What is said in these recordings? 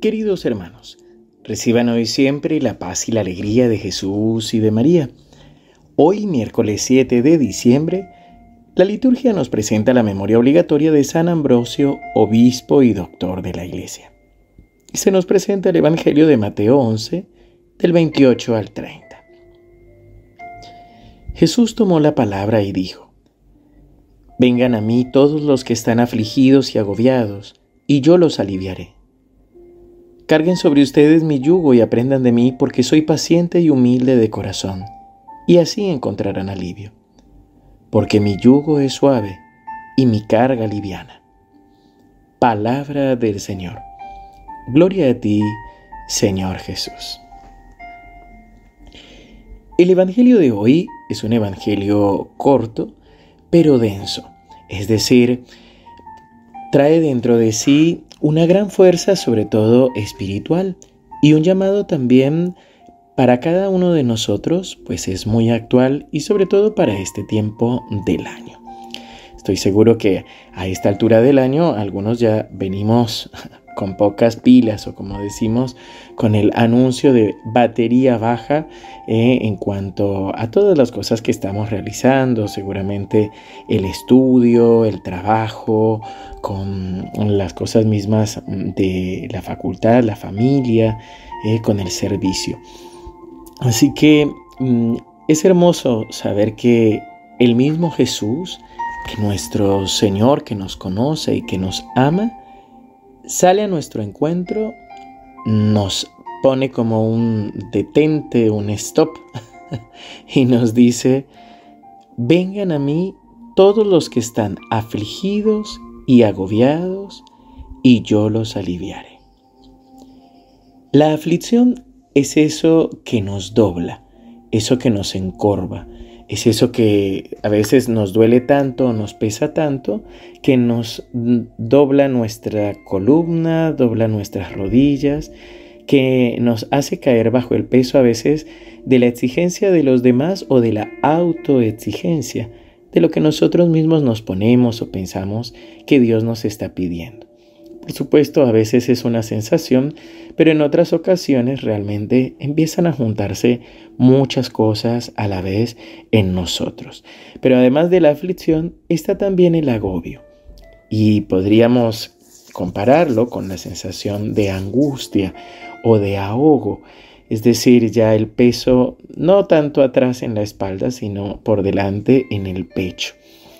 Queridos hermanos, reciban hoy siempre la paz y la alegría de Jesús y de María. Hoy, miércoles 7 de diciembre, la liturgia nos presenta la memoria obligatoria de San Ambrosio, obispo y doctor de la Iglesia. Y se nos presenta el Evangelio de Mateo 11, del 28 al 30. Jesús tomó la palabra y dijo, Vengan a mí todos los que están afligidos y agobiados, y yo los aliviaré. Carguen sobre ustedes mi yugo y aprendan de mí, porque soy paciente y humilde de corazón, y así encontrarán alivio. Porque mi yugo es suave y mi carga liviana. Palabra del Señor. Gloria a ti, Señor Jesús. El Evangelio de hoy es un Evangelio corto, pero denso. Es decir, trae dentro de sí una gran fuerza, sobre todo espiritual, y un llamado también para cada uno de nosotros, pues es muy actual y sobre todo para este tiempo del año. Estoy seguro que a esta altura del año algunos ya venimos con pocas pilas o como decimos con el anuncio de batería baja eh, en cuanto a todas las cosas que estamos realizando, seguramente el estudio, el trabajo, con las cosas mismas de la facultad, la familia, eh, con el servicio. Así que mm, es hermoso saber que el mismo Jesús, que nuestro Señor que nos conoce y que nos ama, sale a nuestro encuentro, nos pone como un detente, un stop, y nos dice, vengan a mí todos los que están afligidos y agobiados, y yo los aliviaré. La aflicción es eso que nos dobla, eso que nos encorva, es eso que a veces nos duele tanto, nos pesa tanto, que nos dobla nuestra columna, dobla nuestras rodillas, que nos hace caer bajo el peso a veces de la exigencia de los demás o de la autoexigencia, de lo que nosotros mismos nos ponemos o pensamos que Dios nos está pidiendo. Por supuesto, a veces es una sensación, pero en otras ocasiones realmente empiezan a juntarse muchas cosas a la vez en nosotros. Pero además de la aflicción está también el agobio. Y podríamos compararlo con la sensación de angustia o de ahogo, es decir, ya el peso no tanto atrás en la espalda, sino por delante en el pecho.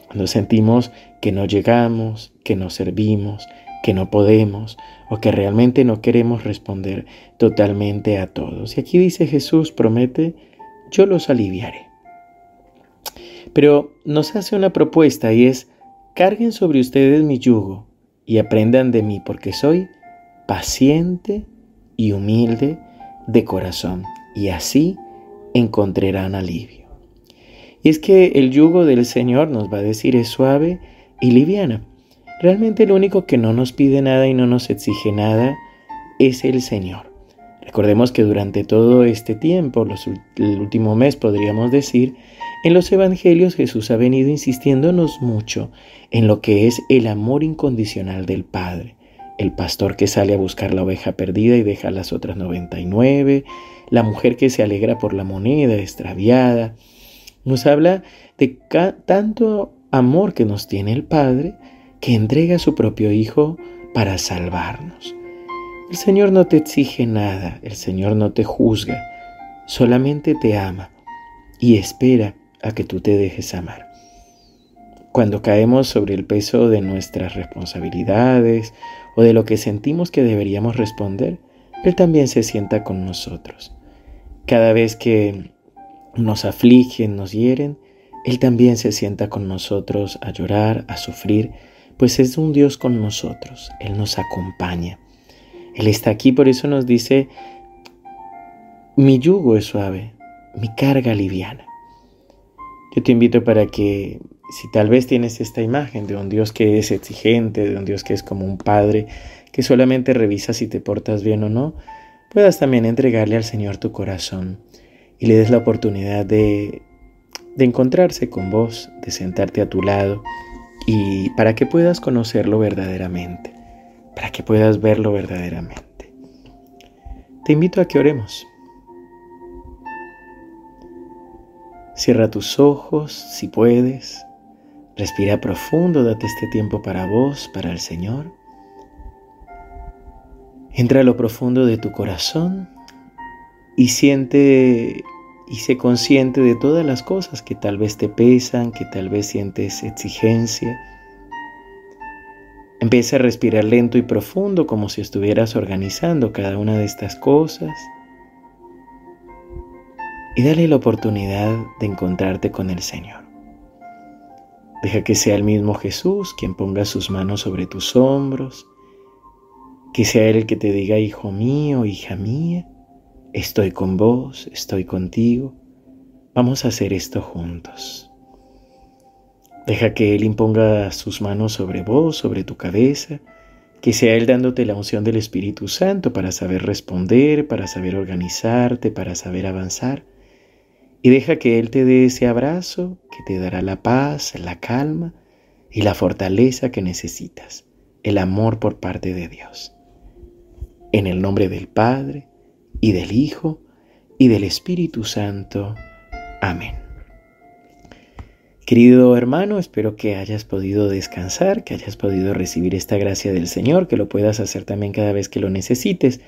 Cuando sentimos que no llegamos, que no servimos, que no podemos o que realmente no queremos responder totalmente a todos. Y aquí dice Jesús, promete, yo los aliviaré. Pero nos hace una propuesta y es, carguen sobre ustedes mi yugo y aprendan de mí porque soy paciente y humilde de corazón y así encontrarán alivio. Y es que el yugo del Señor nos va a decir es suave y liviana. Realmente el único que no nos pide nada y no nos exige nada es el Señor. Recordemos que durante todo este tiempo, el último mes podríamos decir, en los Evangelios Jesús ha venido insistiéndonos mucho en lo que es el amor incondicional del Padre. El pastor que sale a buscar la oveja perdida y deja las otras 99, la mujer que se alegra por la moneda extraviada. Nos habla de tanto amor que nos tiene el Padre que entrega a su propio Hijo para salvarnos. El Señor no te exige nada, el Señor no te juzga, solamente te ama y espera a que tú te dejes amar. Cuando caemos sobre el peso de nuestras responsabilidades o de lo que sentimos que deberíamos responder, Él también se sienta con nosotros. Cada vez que nos afligen, nos hieren, Él también se sienta con nosotros a llorar, a sufrir, pues es un Dios con nosotros, Él nos acompaña. Él está aquí, por eso nos dice, mi yugo es suave, mi carga liviana. Yo te invito para que si tal vez tienes esta imagen de un Dios que es exigente, de un Dios que es como un padre, que solamente revisa si te portas bien o no, puedas también entregarle al Señor tu corazón y le des la oportunidad de, de encontrarse con vos, de sentarte a tu lado y para que puedas conocerlo verdaderamente, para que puedas verlo verdaderamente. te invito a que oremos. Cierra tus ojos si puedes. Respira profundo, date este tiempo para vos, para el Señor. Entra a lo profundo de tu corazón y siente y sé consciente de todas las cosas que tal vez te pesan, que tal vez sientes exigencia. Empieza a respirar lento y profundo como si estuvieras organizando cada una de estas cosas. Y dale la oportunidad de encontrarte con el Señor. Deja que sea el mismo Jesús quien ponga sus manos sobre tus hombros, que sea Él el que te diga, hijo mío, hija mía, estoy con vos, estoy contigo, vamos a hacer esto juntos. Deja que Él imponga sus manos sobre vos, sobre tu cabeza, que sea Él dándote la unción del Espíritu Santo para saber responder, para saber organizarte, para saber avanzar. Y deja que Él te dé ese abrazo que te dará la paz, la calma y la fortaleza que necesitas, el amor por parte de Dios. En el nombre del Padre, y del Hijo, y del Espíritu Santo. Amén. Querido hermano, espero que hayas podido descansar, que hayas podido recibir esta gracia del Señor, que lo puedas hacer también cada vez que lo necesites.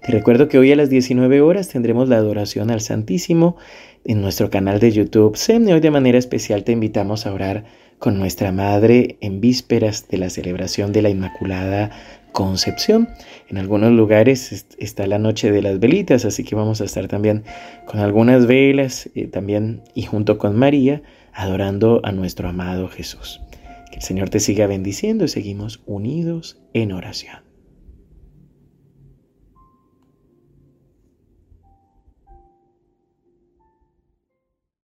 Te recuerdo que hoy a las 19 horas tendremos la adoración al Santísimo en nuestro canal de YouTube SEM. hoy de manera especial te invitamos a orar con nuestra Madre en vísperas de la celebración de la Inmaculada Concepción. En algunos lugares está la noche de las velitas, así que vamos a estar también con algunas velas eh, también y junto con María adorando a nuestro amado Jesús. Que el Señor te siga bendiciendo y seguimos unidos en oración.